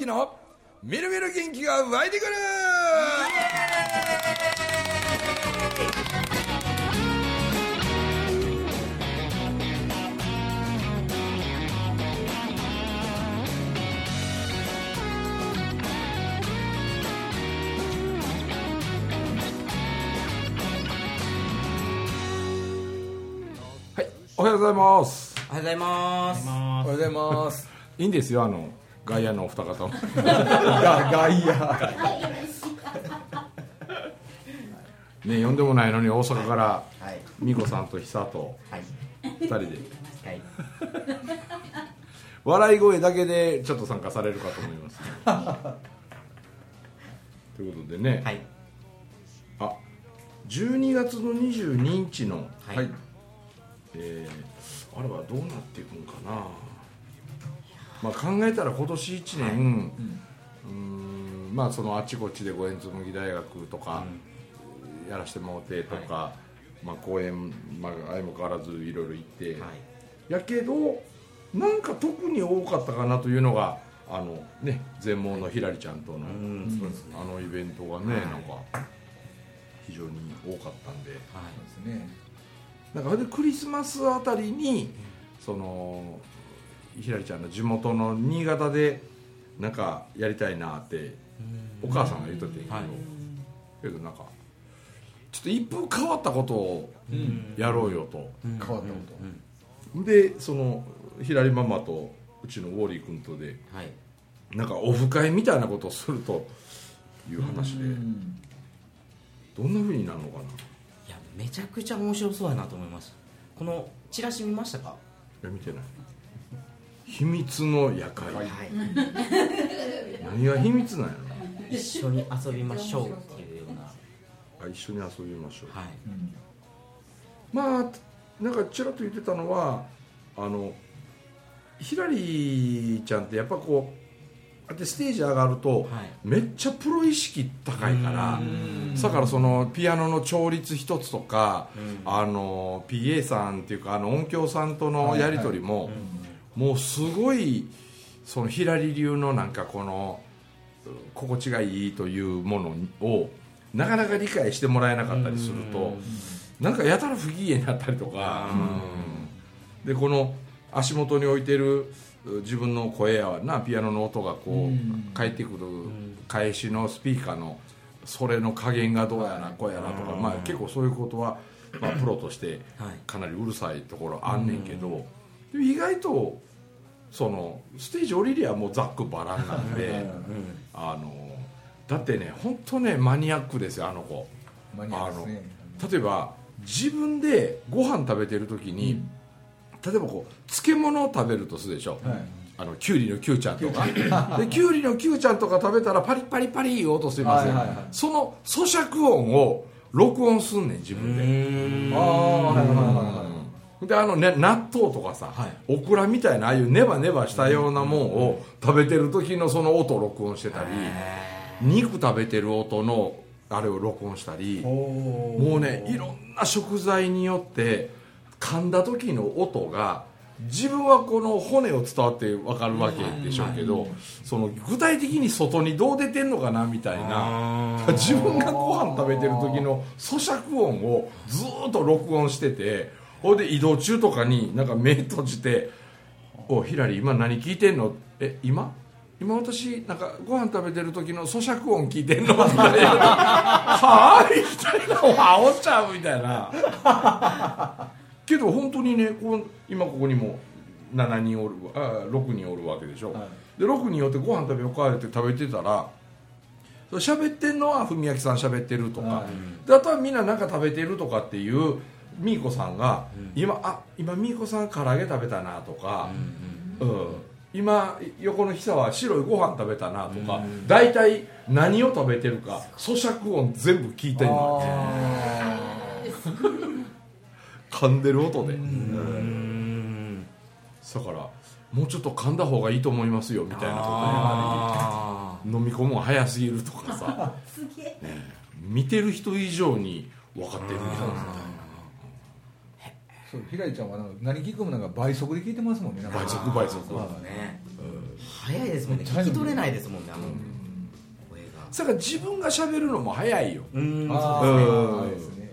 之のみるみる元気が湧いてくる。はいおはようございます。おはようございます。おはようございます。いいんですよあの外野のお二方もが外野ね呼んでもないのに大阪からはい。美子さんと久とはい。二人ではい。笑い声だけでちょっと参加されるかと思いますということでね、はい。あ12月の22日の、はいえーあれはどうなっていくんかな、まあ、考えたら今年1年、うーん。まあそのあっちこっちで五円紬大学とかやらしてもうてとか、まあ、公演、まあ、相も変わらずいろいろ行って、はい。やけどなんか特に多かったかなというのがあのね全盲のひらりちゃんとの、うん、そうですね。あのイベントがね、はい。なんか非常に多かったんで。はですね。なんかでクリスマスあたりにそのひらりちゃんの地元の新潟でなんかやりたいなってお母さんが言っとってんけど、はい。けどなんかちょっと一風変わったことをやろうよと、い。変わったこと。でそのひらりママとうちのウォーリー君とではい。なんかオフ会みたいなことをするという話で、うん。どんなふうになるのかな。いや、めちゃくちゃ面白そうやなと思います。このチラシ見ましたか？いや見てない秘密の夜会、はい。何が秘密なんや一緒に遊びましょうっていうような。ろあ一緒に遊びましょう、はい。うんまあなんかちらっと言ってたのはあのひらりちゃんってやっぱこうあってステージ上がると、はい。めっちゃプロ意識高いからうんだからそのピアノの調律一つとか、うんあの PA さんっていうかあの音響さんとのやり取りも、もうすごいそのひらり流のなんかこの心地がいいというものをなかなか理解してもらえなかったりするとなんかやたら不機嫌になったりとか、うん。でこの足元に置いてる自分の声やなピアノの音がこう、うん。返ってくる返しのスピーカーのそれの加減がどうやなこうやなとか、まあ、結構そういうことは、まあ、プロとしてはい。かなりうるさいところあんねんけど、意外とそのステージ降りりゃもうざっくばらんなんでうん。あのだってね本当ねマニアックですよあの子。マニアですね。例えば自分でご飯食べてる時に、例えばこう漬物を食べるとするでしょ、はい。あのきゅうりのきゅうちゃんとか。できゅうりのきゅうちゃんとか食べたらパリパリパリいう音してますよ、その咀嚼音を録音すんねん自分で、ああはいはいはいはいであの、ね、納豆とかさ、はい。オクラみたいなああいうネバネバしたようなもんを食べてる時のその音を録音してたり肉食べてる音のあれを録音したりもうねいろんな食材によって噛んだ時の音が自分はこの骨を伝わって分かるわけでしょうけど、その具体的に外にどう出てんのかなみたいな自分がご飯食べてる時の咀嚼音をずーっと録音しててほいで移動中とかになんか目閉じて「おヒラリー今何聞いてんのえ今？今私なんかご飯食べてる時の咀嚼音聞いてんの?」みたいな「はあ?」みたいな「おっちゃう」みたいな。けど本当にねこう今ここにも7人おるあ6人おるわけでしょ、はい。で6人おってご飯食べようかって食べてたら喋ってんのは文明さん喋ってるとか、はい。であとはみんななんか食べてるとかっていうみーこさんが、今あ今みーこさん唐揚げ食べたなとか、うん今横の久は白いご飯食べたなとか、大体何を食べてるか咀嚼音全部聞いてんの 噛んでる音で、うん。だからもうちょっと噛んだ方がいいと思いますよみたいなこと言ったあり飲み込むのが早すぎるとかさ、ね見てる人以上に分かってるみたいなそうひらりちゃんはなんか何聞くもなんか倍速で聞いてますもんね。倍速倍速。ね。早いですもんね。聞き取れないですもんねあの声が。だから自分が喋るのも早いよ。うーん。あそうですね。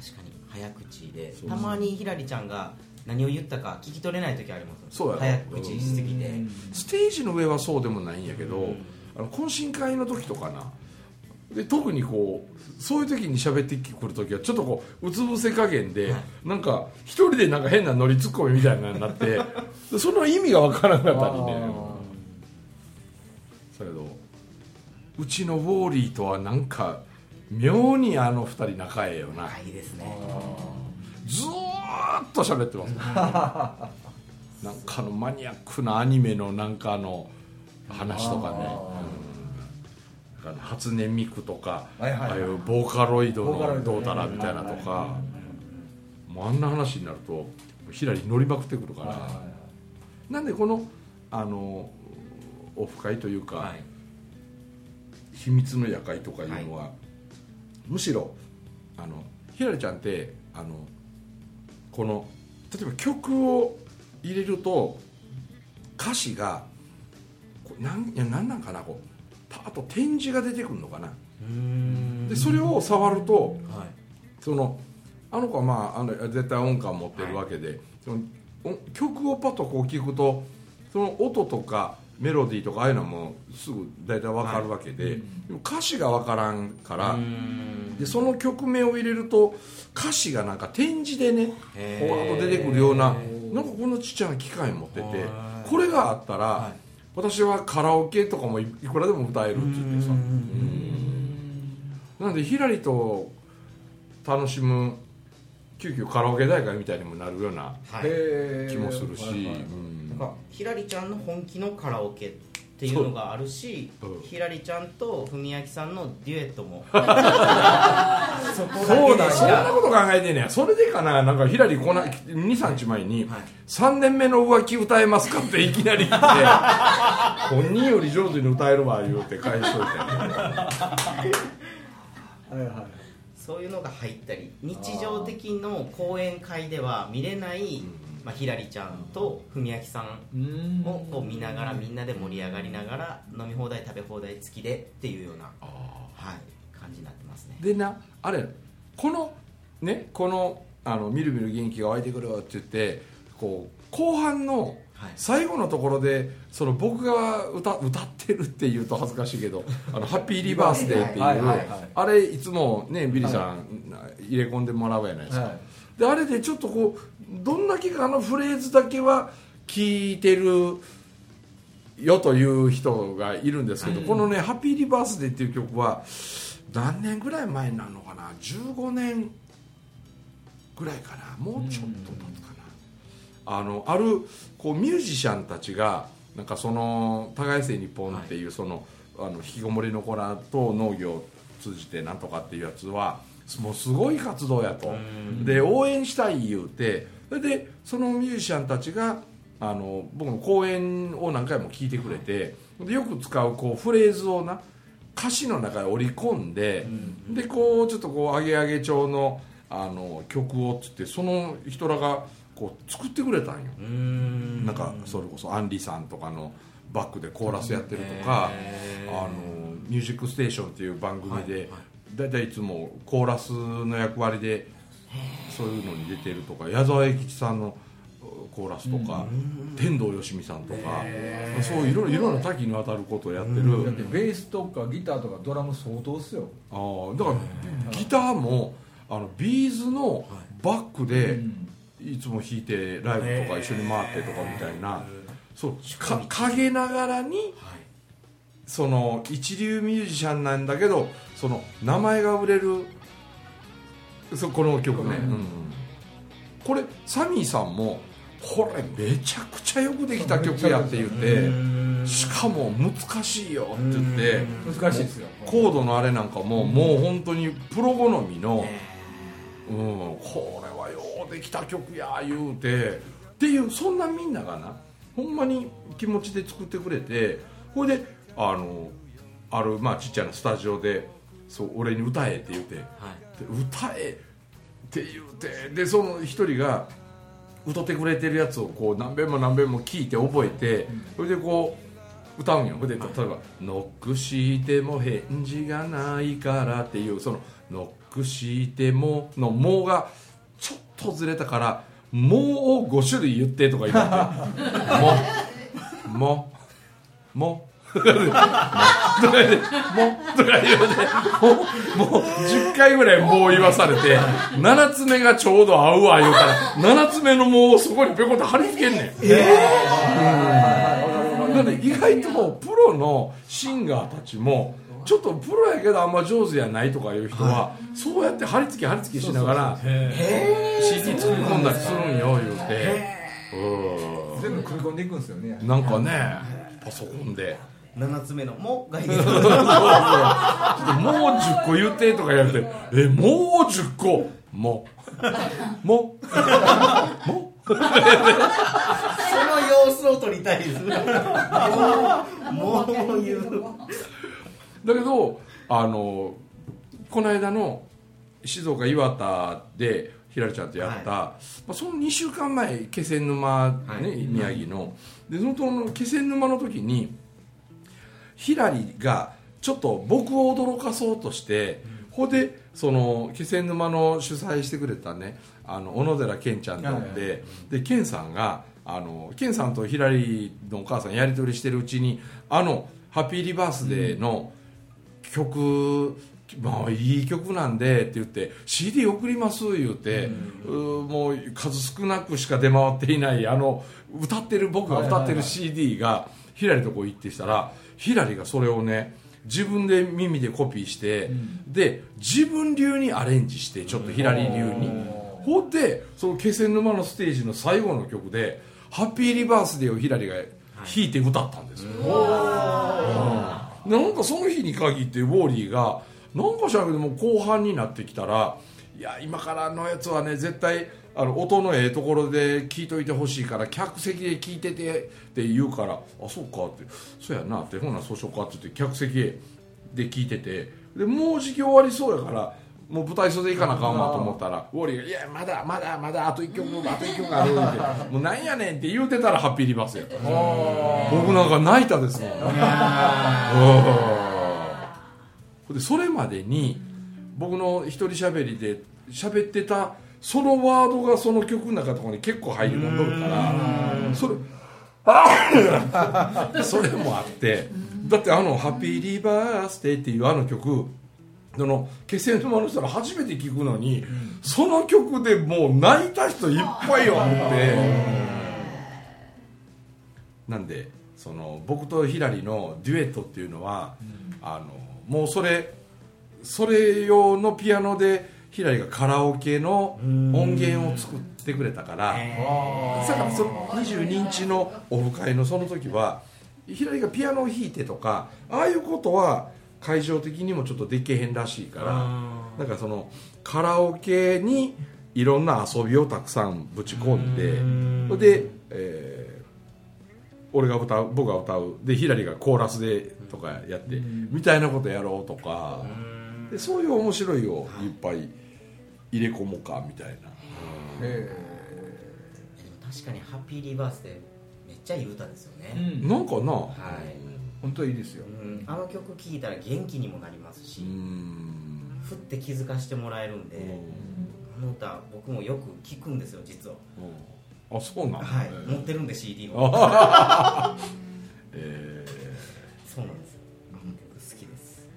確かに早口で。たまにひらりちゃんが何を言ったか聞き取れない時ありますそうやろ。早口しすぎて。ステージの上はそうでもないんやけど、あの懇親会の時とかなで特にこうそういう時に喋ってくる時はちょっとこううつ伏せ加減で、はい。なんか一人でなんか変なノリツッコミみたいなのになって でその意味がわからなかったりね。だけどうちのウォーリーとはなんか妙にあの二人仲ええよな。はいいいですね。ずーっと喋ってます なんかのマニアックなアニメのなんかの話とかね初音ミクとか、はいはいはい。ああいうボーカロイドのどうたらみたいなとか、もうあんな話になるとひらり乗りまくってくるから、なんでこのあのオフ会というか、はい。秘密の夜会とかいうのは、むしろあのひらりちゃんってあのこの例えば曲を入れると歌詞がこうなんいやなんなんかなこうパーッと展示が出てくるのかな。でそれを触るとはい。そのあの子はまああの絶対音感持ってるわけで、そのお曲をパッとこう聞くとその音とかメロディーとかああいうのはもうすぐ大体わかるわけで,、でも歌詞がわからんから、でその曲名を入れると歌詞がなんか展示でねほわっと出てくるようななんかこんなちっちゃな機械持っててこれがあったら、はい私はカラオケとかもいくらでも歌えるって言ってさ。うーん。なんでひらりと楽しむ急遽カラオケ大会みたいにもなるようなはいへー気もするし、はいうんなんかひらりちゃんの本気のカラオケ。っていうのがあるし、ひらりちゃんと文明さんのデュエットも。そこそうだそんなかこと考えてんねや。それでかななんかひらりこな23日前に、はい。3年目の浮気歌えますか?」っていきなり言って「本人より上手に歌えるわ」言うて返しといて。はいはい。そういうのが入ったり日常的の講演会では見れない、まあ、ひらりちゃんと文明さんうんをこう見ながらみんなで盛り上がりながら飲み放題食べ放題付きでっていうような、はい、感じになってますね。でなあれこのねこのあの「みるみる元気が湧いてくるわ」って言ってこう後半のはい。最後のところでその僕が歌歌ってるっていうと恥ずかしいけど「あの Happy Re Birthday」っていう、あれいつもねビリーさん、入れ込んでもらうじゃないですか、はいであれでちょっとこうどんだけかあのフレーズだけは聞いてるよという人がいるんですけど、このね「Happy Re Birthday」っていう曲は何年ぐらい前になるのかな？15年ぐらいかな？もうちょっと経つかな、あのあるこうミュージシャンたちがなんかその「互い性日本」っていうその、あの引きこもりの子らと農業を通じてなんとかっていうやつはもうすごい活動やと。で応援したい言うてそれでそのミュージシャンたちがあの僕の講演を何回も聞いてくれてでよく使うこうフレーズをな歌詞の中に織り込んで、でこうちょっとこう上げ上げ調のあの曲をっつってその人らがこう作ってくれたんよ、ん。なんかそれこそアンリさんとかのバックでコーラスやってるとか「へー。あのミュージックステーション」っていう番組で、はいはいだいたいいつもコーラスの役割でそういうのに出てるとか矢沢永吉さんのコーラスとか天童よしみさんとかそういろいろな多岐にわたることをやってる。だってベースとかギターとかドラム相当っすよ。あーだからギターもあのビーズのバックでいつも弾いてライブとか一緒に回ってとかみたいな。そうか陰ながらにはいその一流ミュージシャンなんだけどその名前が売れるそこの曲ね、うん。これサミーさんもこれめちゃくちゃよくできた曲やって言ってしかも難しいよって言って難しいですよ。コードのあれなんかももう本当にプロ好みの、うん、これはようできた曲や言うてっていうそんなみんながなほんまに気持ちで作ってくれてほいであのあるまあちっちゃなスタジオでそう俺に歌えって言うてはい。で歌えって言うてでその一人が歌ってくれてるやつをこう何遍も何遍も聞いて覚えてそれでこう歌うんよ。で例えば「ノックしても返事がないから」っていうその「ノックしても」の「も」がちょっとずれたから「も」を5種類言ってとか言って「も」「も」「も」とか言って、もう、とか言うて、もう、もう、10回ぐらいもう言わされて、7つ目がちょうど合うわ言うから、7つ目のもうそこにペコって貼り付けんねん。えなんで意外ともプロのシンガーたちも、ちょっとプロやけどあんま上手やないとかいう人は、そうやって貼り付け貼り付けしながら、CD 作り込んだりするんよ、言うて。全部組み込んでいくんですよねなんかね、パソコンで。7つ目の「も」がいいもう10個言ってとか言われて、え、もう10個？も。う、も。う、も。う、その様子を撮りたいです。も うもう言う。だけど、あの、この間の静岡岩田で、ひらりちゃんとやった、まあ、その2週間前気仙沼ね、はい。宮城の。でそのとの気仙沼の時にひらりがちょっと僕を驚かそうとして、ほんでその気仙沼の主催してくれたねあの小野寺健ちゃんとはいで、で健さんがあの健さんとひらりのお母さんやり取りしてるうちにあの「ハッピーリバースデー」の曲、まあ、いい曲なんでって言って CD 送ります言うて、うーもう数少なくしか出回っていないあの歌ってる僕が歌ってる CD がひらりとこ行ってしたらひらりがそれをね自分で耳でコピーして、で自分流にアレンジしてちょっとひらり流に、ほんでその気仙沼のステージの最後の曲で「ハッピーリバースデー」をひらりが弾いて歌ったんですよ、うん。なんかその日に限ってウォーリーがなんかしらんけどもう後半になってきたらいや今からのやつはね絶対あの音のええところで聞いといてほしいから客席で聞いててって言うからあそうかって。そうやなってほなそうしようかって言って客席で聞いててでもう時期終わりそうやからもう舞台袖行かなあかんわと思ったらウォーリーが「いやまだまだまだあと1曲あと1曲ある」って「もうなんやねん」って言うてたらハッピーリバースやった僕なんか泣いたですもん。うん。でそれまでに僕の一人喋りで喋ってたそのワードがその曲の中とかに結構入り込んどるからそれ それもあってだってあの「ハッピーリバースデー」っていうあの曲その気仙沼の人ら初めて聞くのに、その曲でもう泣いた人いっぱいよってなんでその僕とひらりのデュエットっていうのは、あのもうそれそれ用のピアノでひらりがカラオケの音源を作ってくれたからだからその22日のオフ会のその時はひらりがピアノを弾いてとかああいうことは会場的にもちょっとできへんらしいからなん。かそのカラオケにいろんな遊びをたくさんぶち込んでで、えー俺が歌う僕が歌うでひらりがコーラスでとかやってみたいなことやろうとか。でそういう面白いをいっぱい入れ込もうかみたいな。え確かに「ハッピーリバースデー」めっちゃいい歌ですよえね、うん。なんかな、はい。本当いいですよ。うん。あの曲聴いたら元気にもなりますし、うーん。ふって気づかしてもらえるんで、あの歌僕もよく聴くんですよ実は。あそうなんだ、はい、ね持ってるんで CD も。えそうなんですよ。あの曲好きです。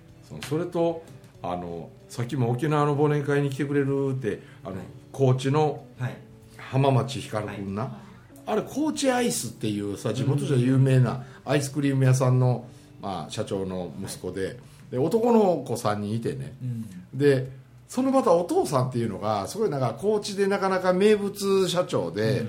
それとあのさっきも沖縄の忘年会に来てくれるってあの、高知のはい。浜町光君な、あれ高知アイスっていうさ地元じゃ有名なアイスクリーム屋さんの、まあ、社長の息子でで男の子3人いてね。うん。でそのまたお父さんっていうのがすごいなんか高知でなかなか名物社長で、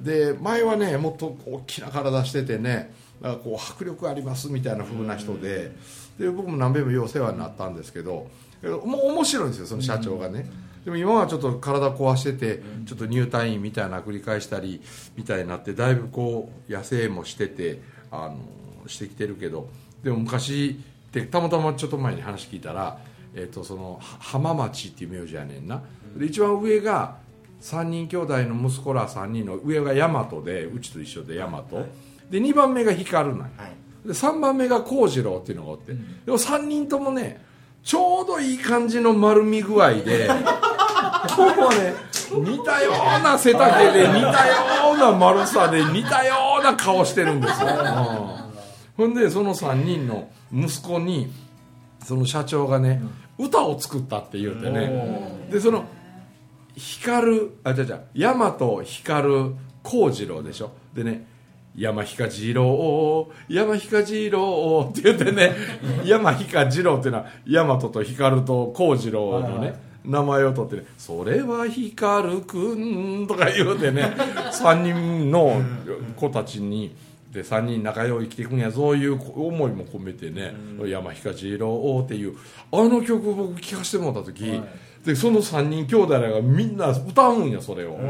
で前はねもっと大きな体しててねなんかこう迫力ありますみたいな風な人でで僕も何べんもようお世話になったんですけどもう面白いんですよその社長がね、でも今はちょっと体壊しててちょっと入退院みたいな繰り返したりみたいになってだいぶこう野生もしててあのしてきてるけど。でも昔ってたまたまちょっと前に話聞いたら、えっとそのは浜町っていう名字やねんな。で一番上が3人兄弟の息子ら3人の上が大和でうちと一緒で大和、で2番目が光なんで3番目が幸次郎っていうのがおって、でも3人ともねちょうどいい感じの丸み具合で ほぼね。似たような背丈で似たような丸さで似たような顔してるんですよ、う んほんでその3人の息子にその社長がね、歌を作ったって言うてね。でその光るあじゃじゃ大和光る幸次郎でしょ。でね山彦次郎山彦次郎って言ってね山彦次郎っていうのは大和と光と幸次郎のね、名前を取ってね「それは光くん」とか言うてね 3人の子たちにで3人仲良い生きていくんやそういう思いも込めてね「山彦次郎」っていうあの曲僕聴かせてもらった時、でその3人兄弟らがみんな歌うんやそれを。うん。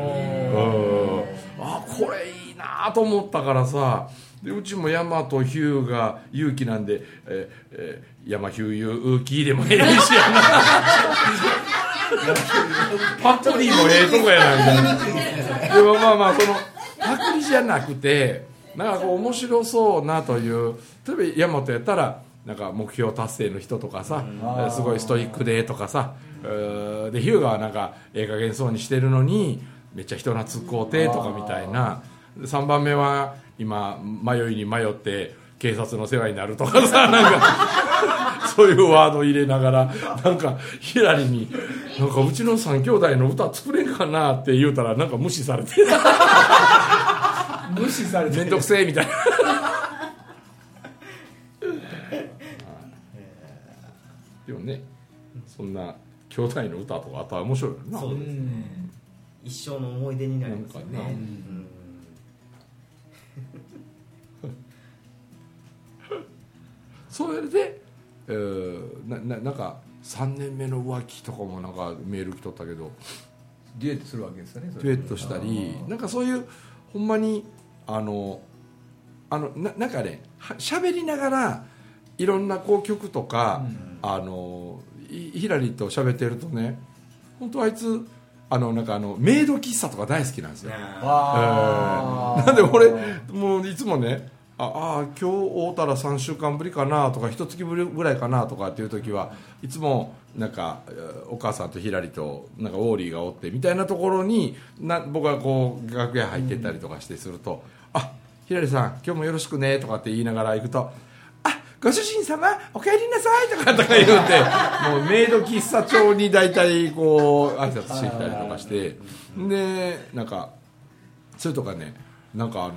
あこれいいなと思ったからさでうちも山とヒューが勇気なんで、えーえー山ヒュー勇気でもええしやなパクリもええとこやなみたいなでもまあまあそのパクリじゃなくてなんかこう面白そうなという例えば大和やったらなんか目標達成の人とかさ、すごいストイックでとかさ、でヒューガはなんかええ加減そうにしてるのにめっちゃ人懐っこうてとかみたいな。で3番目は今迷いに迷って警察の世話になるとかさなんかそういうワード入れながらなんかヒラリに「なんかうちの3兄弟の歌作れんかな」って言うたらなんか無視されて無視されて面倒くせえみたいなでもねそんな兄弟の歌とかあったら面白いよな。そうですね。一生の思い出になりますよね。なんかな。うん それで、えーなななんか3年目の浮気とかもなんかメール来とったけどデュエットするわけですよねデュエットしたりなんかそういうほんまにあのあのななんかねは喋りながらいろんなこう曲とか、あのひヒラリーと喋ってるとね本当あいつあのなんかあのメイド喫茶とか大好きなんですよ、あ。ーなんで俺もういつもねああ今日会うたら3週間ぶりかなとか一月ぶりぐらいかなとかっていう時はいつもなんかえーお母さんとひらりとなんかオーリーがおってみたいなところにな僕がこう楽屋入ってったりとかしてすると「あひらりさん今日もよろしくね」とかって言いながら行くと「あご主人様お帰りなさい」とかとか言うてもうメイド喫茶帳に大体こう挨拶してきたりとかしてでなんかそれとかねなんかあの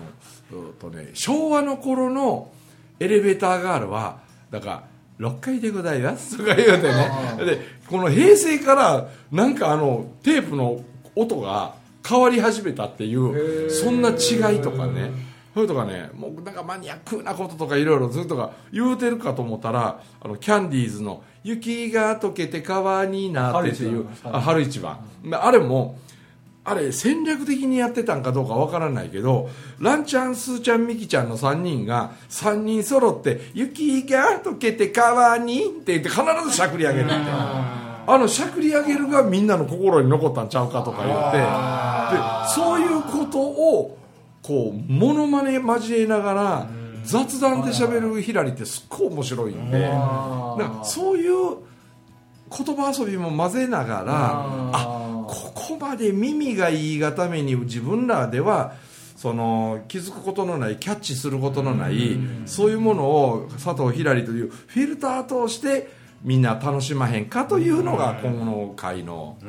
とね昭和の頃のエレベーターガールはだから6階でございますとか言うてね。でこの平成からなんかあのテープの音が変わり始めたっていうそんな違いとかねそれとかねもうなんかマニアックなこととかいろいろずっとか言うてるかと思ったらあのキャンディーズの「雪が溶けて川になって」っていう春一番あれもあれ戦略的にやってたんかどうかわからないけどランちゃんスーちゃんミキちゃんの3人が3人揃って「雪が溶けて川に」って言って必ずしゃくり上げるってあのしゃくり上げるがみんなの心に残ったんちゃうかとか言って。でそういうことをこうモノマネ交えながら雑談で喋るひらりってすっごい面白いんでなんかそういう言葉遊びも混ぜながらああここまで耳がいいがために自分らではその気づくことのないキャッチすることのないそういうものを佐藤ひらりというフィルター通してみんな楽しまへんかというのが今後の回の。い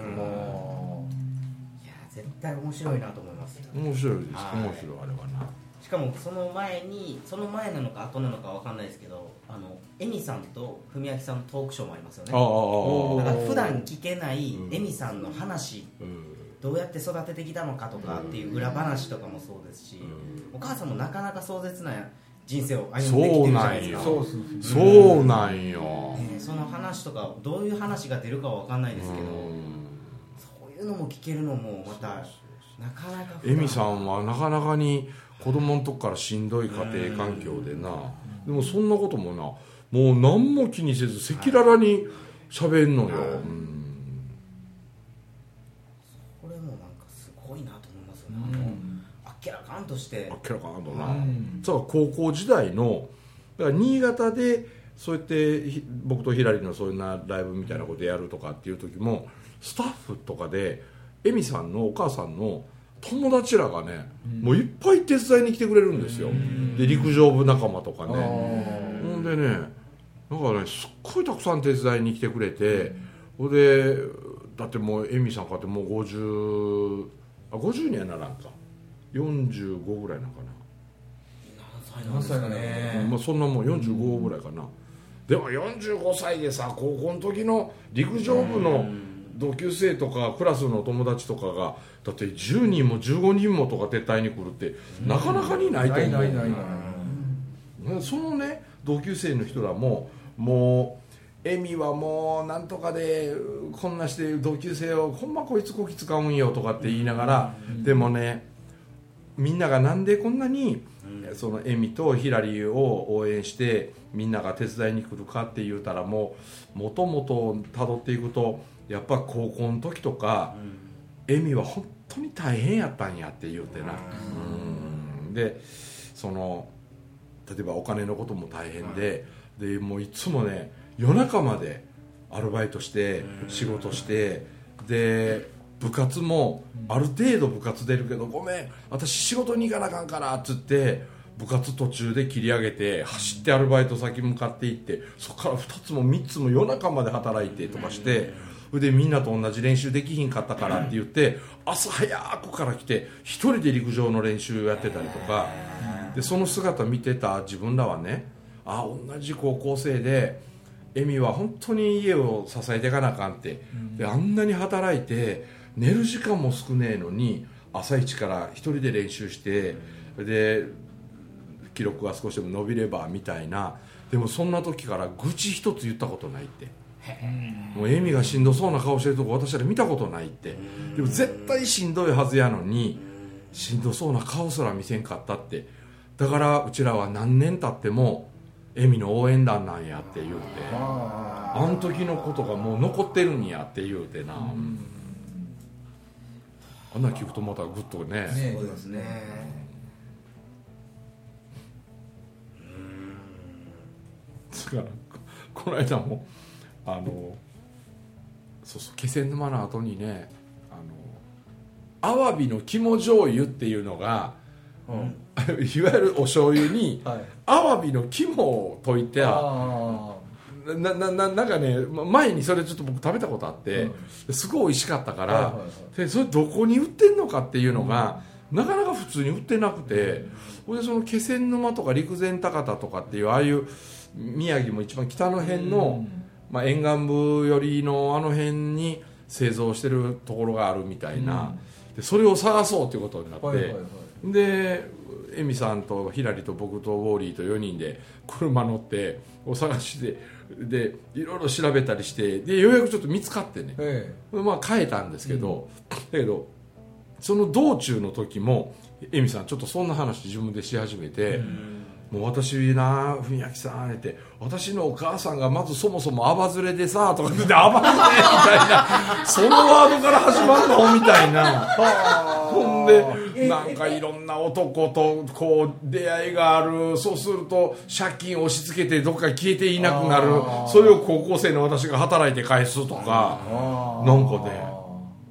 や絶対面白いなと思います面白いです。はい。面白いあれはな。しかもその前にその前なのか後なのかわかんないですけどあのエミさんと文明さんのトークショーもありますよね。だから普段聞けないうんエミさんの話うん。どうやって育ててきたのかとかっていう裏話とかもそうですしお母さんもなかなか壮絶な人生を歩んできてるじゃないですか。そそうなんよ。ねその話とかどういう話が出るかは分かんないですけどそういうのも聞けるのもまたなかなか普段。エミさんはなかなかに子供の時からしんどい家庭環境でな。でもそんなこともな。もう何も気にせず赤裸々に喋んのよ、はい。うん。これもなんかンとしてあっけらかんとな、うん。高校時代のだから新潟でそうやってひ僕とひらりのそういうなライブみたいなことやるとかっていう時もスタッフとかでエミさんのお母さんの友達らがね、もういっぱい手伝いに来てくれるんですよ、で陸上部仲間とかね、ほんでねなんかねすっごいたくさん手伝いに来てくれて、ほんでだってもうエミさんかってもう50あ50にはならんか。45ぐらいなんかな。何歳なんですかね。まあ、そんなもん45ぐらいかな、でも45歳でさ高校の時の陸上部の同級生とかクラスの友達とかがだって10人も15人もとか撤退に来るってなかなかにないと思う、ないないないそのね同級生の人らももうエミはもうなんとかでこんなして同級生をほんまこいつこき使うんよとかって言いながら、でもねみんながなんでこんなに、そのエミとヒラリーを応援してみんなが手伝いに来るかって言うたらもうもともとたどっていくとやっぱ高校の時とか、エミは本当に大変やったんやって言うてな、うん。でその例えばお金のことも大変で,、でもういつもね夜中までアルバイトして仕事してで部活もある程度部活出るけどごめん私仕事に行かなあかんからっつって部活途中で切り上げて走ってアルバイト先向かっていってそこから2つも3つも夜中まで働いてとかしてそれでみんなと同じ練習できひんかったからって言って朝早くから来て1人で陸上の練習やってたりとか。でその姿見てた自分らはねあ同じ高校生でエミは本当に家を支えていかなあかんって、であんなに働いて寝る時間も少ねえのに朝一から一人で練習してで記録が少しでも伸びればみたいな。でもそんな時から愚痴一つ言ったことないってもうエミがしんどそうな顔してるとこ私ら見たことないって。でも絶対しんどいはずやのにしんどそうな顔すら見せんかったって。だからうちらは何年経ってもエミの応援団なんやって言うて。ああの時のことがもう残ってるんやって言うてな、あんなん聞くとまたグッとね。ねそうですね。だからここの間もあのそうそう気仙沼の後にねあのアワビの肝醤油っていうのがうん。いわゆるお醤油にはい。アワビの肝を溶いてあななななんかねま前にそれちょっと僕食べたことあって、すごい美味しかったから、はいはいはい。でそれどこに売ってんのかっていうのが、なかなか普通に売ってなくて、ほんでその気仙沼とか陸前高田とかっていうああいう宮城も一番北の辺の、まあ、沿岸部寄りのあの辺に製造してるところがあるみたいな、でそれを探そうということになって、はいはいはい。でエミさんとヒラリと僕とウォーリーと4人で車乗ってお探しででいろいろ調べたりしてでようやくちょっと見つかってね、えまあ変えたんですけど、だけどその道中の時もエミさんちょっとそんな話自分でし始めて、もう私な文明さんって私のお母さんがまずそもそもアバズレでさとか言ってアバズレみたいな そのワードから始まるの？みたいな。ほんでなんかいろんな男とこう出会いがある。そうすると借金押し付けてどっか消えていなくなる。それを高校生の私が働いて返すとか。なんかね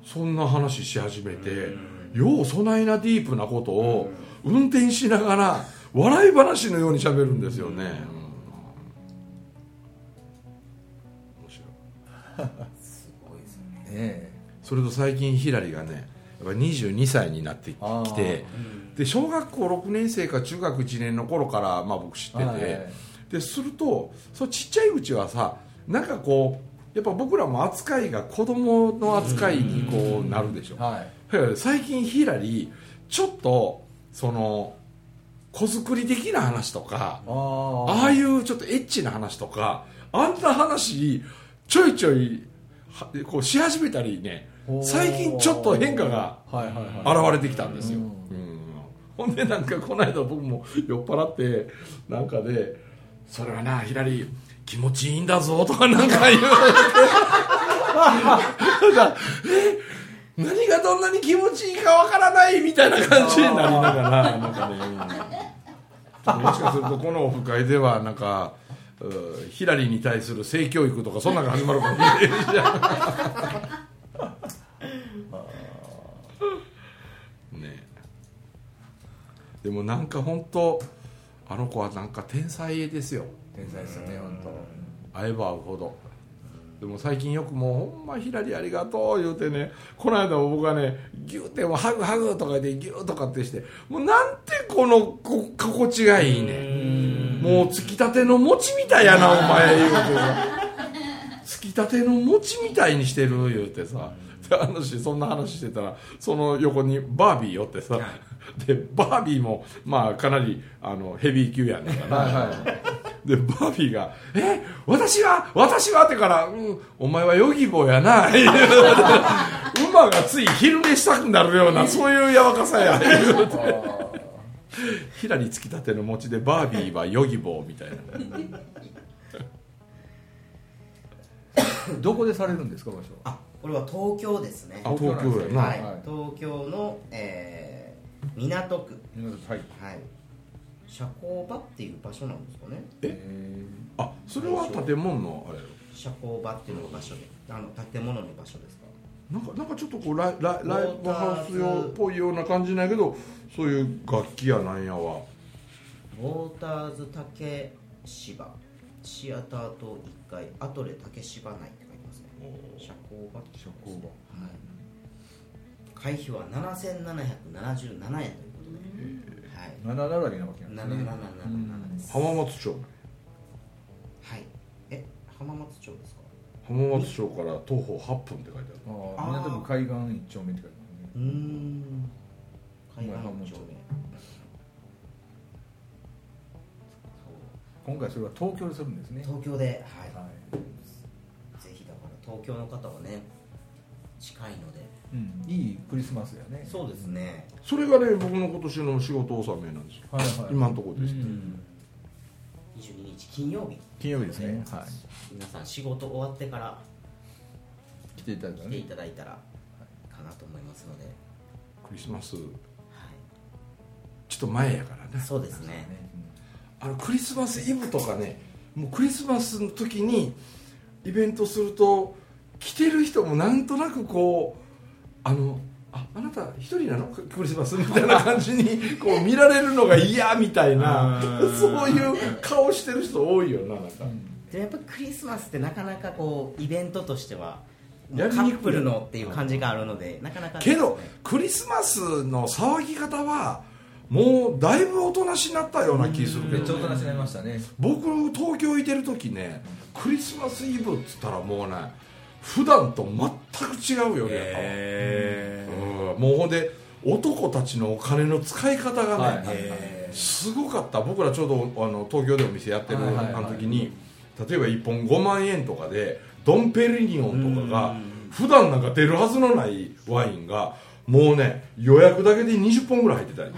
そんな話し始めてようそないなディープなことを運転しながら笑い話のように喋るんですよね、うん。面白い。すごい。ですねそれと最近ひらりがねやっぱ22歳になってきあー。てで小学校6年生か中学1年の頃から、まあ、僕知ってて、はいでするとそうちっちゃいうちはさなんかこうやっぱ僕らも扱いが子供の扱いにこうなるでしょ、はい。最近ヒラリちょっとその子作り的な話とかあー。ああいうちょっとエッチな話とかあんな話ちょいちょいはこうし始めたりね最近ちょっと変化が現れてきたんですよ、ほんでなんかこの間僕も酔っ払ってなんかで「それはなひらり気持ちいいんだぞ」とかなんか言う なんかえ何がどんなに気持ちいいかわからないみたいな感じになりながら なんかね、もしかするとこのオフ会ではなんかうヒラリーに対する性教育とかそんなのが始まるかもしれないじゃん。ね。でもなんか本当あの子はなんか天才ですよ。天才ですよね本会えば会うほどでも最近よくもうほんまひらりありがとう言うてねこの間も僕はねギューってハグハグとかでギューとかってしてもうなんてこのこ心地がいいね。もうつきたての餅みたいやなお前言うてさ。つきたての餅みたいにしてる言うてさ。であのしそんな話してたらその横にバービー寄ってさ。でバービーもまあかなりあのヘビー級やねんかな、はいはいでバービーが「え私は私は?」ってから「うんお前はヨギボーやな」言 う馬がつい昼寝したくなるようなそういうやわかさや。言うてひらりつきたての餅でバービーはヨギボーみたいな。どこでされるんですか場所あこれは東京ですね。あ東京やな、はい、はい。東京の、えー港区はい。はい社交場っていう場所なんですかね。え？あそれは建物のあれ社交場っていうのが場所であの建物の場所ですか？なんかなんかちょっとこうライライライブハウス用っぽいような感じなんやけどそういう楽器やなんやわウォーターズ竹芝シアターと1階アトレ竹芝内って書いてますね。社交場って社交場。はい。会費は7777円ということで、はい。七並びなわけなんです。ね7777です浜松町。はい。え浜松町ですか？浜松町から徒歩8分って書いてある。ああ港区海岸一丁目って書いてますね。うーん海岸一丁目。今回それは東京でするんですね。東京で、はい。はい。ぜひだから東京の方はね近いのでうん。いいクリスマスやね。そうですね。それがね僕の今年の仕事納めなんですよ。はいはい。今のところです、うん。22日金曜日。金曜日ですね。はい。皆さん仕事終わってから来ていただいた来ていねただいたらかなと思いますので、クリスマス。はちょっと前やからい、ね。そうですね。あのクリスマスイブとかねもうクリスマスの時にイベントすると来てる人もなんとなくこうあのああなた一人なの？ククリスマスみたいな感じにこう見られるのが嫌みたいな そういう顔してる人多いよななんか、でやっぱクリスマスってなかなかこうイベントとしてはやりにくい。カップルのっていう感じがあるのでなかなかけどクリスマスの騒ぎ方はもうだいぶおとなしになったような気するけど、ね、めっちゃおとなしになりましたね。僕東京いてる時ねクリスマスイブっつったらもうね普段と全く違うよね、うん。もうほんで男たちのお金の使い方がね、はい。すごかった。僕らちょうどあの東京でお店やってるはいはいはい。あの時に例えば1本5万円とかでドンペリニオンとかが普段なんか出るはずのないワインがもうね予約だけで20本ぐらい入ってたり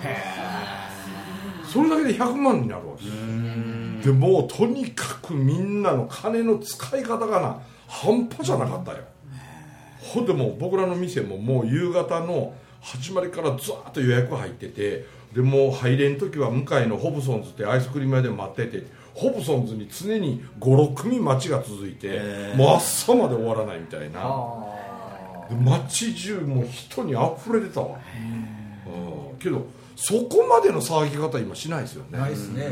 それだけで100万になるわけでもうとにかくみんなの金の使い方がな半端じゃなかったよほんでもう僕らの店ももう夕方の始まりからずーっと予約入っててでもう入れん時は向かいのホブソンズってアイスクリーム屋で待っててホブソンズに常に56組待ちが続いてもう朝まで終わらないみたいな。あで街中もう人に溢れてたわ。うん。けどそこまでの騒ぎ方今しないですよね。あないっすね。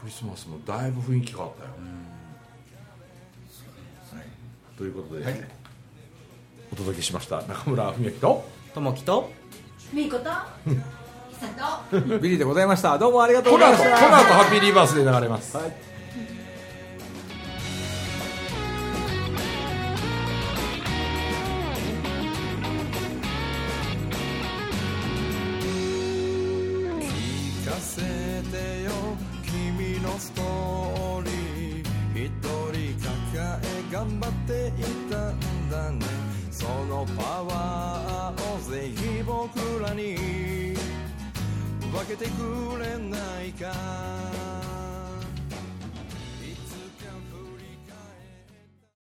クリスマスもだいぶ雰囲気変わったよ、ということで、お届けしました中村文明とともきとみーことビリーでございました。どうもありがとうございました。この後ハッピーリバースで流れます、はい